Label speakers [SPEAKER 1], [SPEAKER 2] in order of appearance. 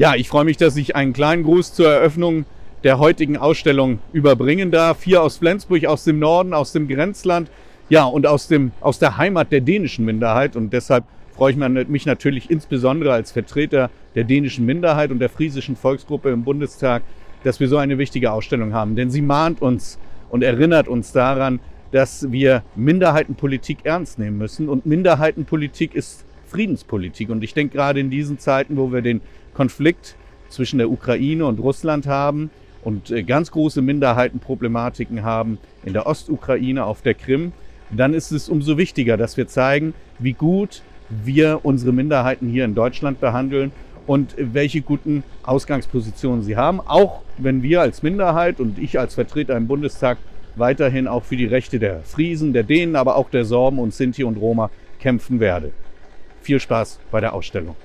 [SPEAKER 1] Ja, ich freue mich, dass ich einen kleinen Gruß zur Eröffnung der heutigen Ausstellung überbringen darf. Hier aus Flensburg, aus dem Norden, aus dem Grenzland, ja, und aus, dem, aus der Heimat der dänischen Minderheit. Und deshalb freue ich mich natürlich insbesondere als Vertreter der dänischen Minderheit und der friesischen Volksgruppe im Bundestag, dass wir so eine wichtige Ausstellung haben. Denn sie mahnt uns und erinnert uns daran, dass wir Minderheitenpolitik ernst nehmen müssen. Und Minderheitenpolitik ist Friedenspolitik. Und ich denke gerade in diesen Zeiten, wo wir den Konflikt zwischen der Ukraine und Russland haben und äh, ganz große Minderheitenproblematiken haben in der Ostukraine, auf der Krim, dann ist es umso wichtiger, dass wir zeigen, wie gut wir unsere Minderheiten hier in Deutschland behandeln und welche guten Ausgangspositionen sie haben, auch wenn wir als Minderheit und ich als Vertreter im Bundestag weiterhin auch für die Rechte der Friesen, der Dänen, aber auch der Sorben und Sinti und Roma kämpfen werde. Viel Spaß bei der Ausstellung.